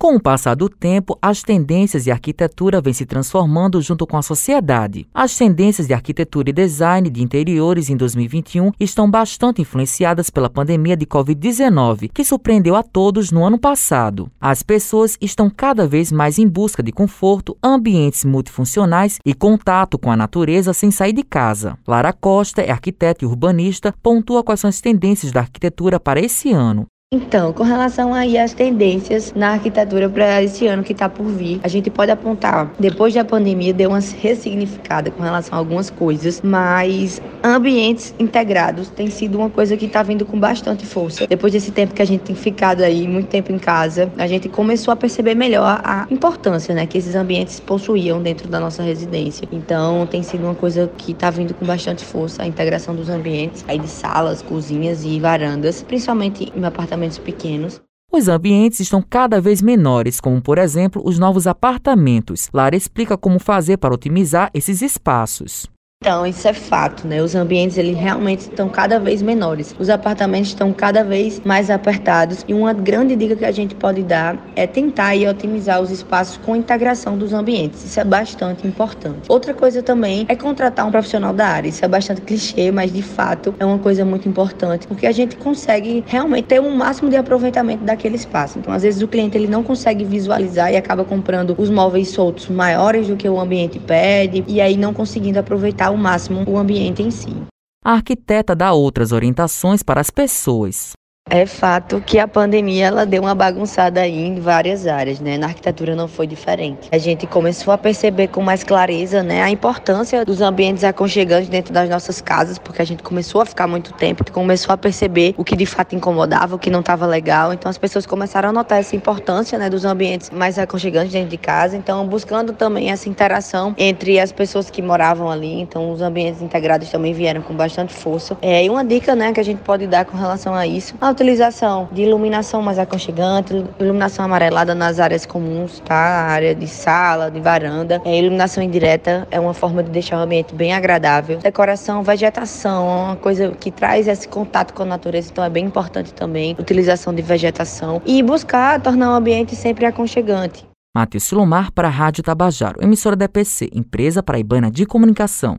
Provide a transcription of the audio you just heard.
Com o passar do tempo, as tendências de arquitetura vêm se transformando junto com a sociedade. As tendências de arquitetura e design de interiores em 2021 estão bastante influenciadas pela pandemia de Covid-19, que surpreendeu a todos no ano passado. As pessoas estão cada vez mais em busca de conforto, ambientes multifuncionais e contato com a natureza sem sair de casa. Lara Costa é arquiteta e urbanista, pontua quais são as tendências da arquitetura para esse ano. Então, com relação aí às tendências na arquitetura para esse ano que está por vir, a gente pode apontar, depois da pandemia deu uma ressignificada com relação a algumas coisas, mas ambientes integrados tem sido uma coisa que está vindo com bastante força. Depois desse tempo que a gente tem ficado aí muito tempo em casa, a gente começou a perceber melhor a importância, né, que esses ambientes possuíam dentro da nossa residência. Então, tem sido uma coisa que está vindo com bastante força a integração dos ambientes, aí de salas, cozinhas e varandas, principalmente em apartamentos apartamentos pequenos. Os ambientes estão cada vez menores, como por exemplo os novos apartamentos. Lara explica como fazer para otimizar esses espaços. Então, isso é fato, né? Os ambientes eles realmente estão cada vez menores. Os apartamentos estão cada vez mais apertados e uma grande dica que a gente pode dar é tentar e otimizar os espaços com integração dos ambientes. Isso é bastante importante. Outra coisa também é contratar um profissional da área. Isso é bastante clichê, mas de fato é uma coisa muito importante, porque a gente consegue realmente ter um máximo de aproveitamento daquele espaço. Então, às vezes o cliente ele não consegue visualizar e acaba comprando os móveis soltos maiores do que o ambiente pede e aí não conseguindo aproveitar ao máximo o ambiente em si. A arquiteta dá outras orientações para as pessoas. É fato que a pandemia ela deu uma bagunçada aí em várias áreas, né? Na arquitetura não foi diferente. A gente começou a perceber com mais clareza, né, a importância dos ambientes aconchegantes dentro das nossas casas, porque a gente começou a ficar muito tempo, começou a perceber o que de fato incomodava, o que não estava legal. Então as pessoas começaram a notar essa importância, né, dos ambientes mais aconchegantes dentro de casa. Então buscando também essa interação entre as pessoas que moravam ali. Então os ambientes integrados também vieram com bastante força. É, e uma dica, né, que a gente pode dar com relação a isso, a utilização de iluminação mais aconchegante, iluminação amarelada nas áreas comuns, tá? A área de sala, de varanda. É, iluminação indireta é uma forma de deixar o ambiente bem agradável. Decoração, vegetação, é uma coisa que traz esse contato com a natureza, então é bem importante também. Utilização de vegetação e buscar tornar o ambiente sempre aconchegante. Matheus Silomar para a Rádio Tabajaro, emissora da EPC, empresa paraibana de comunicação.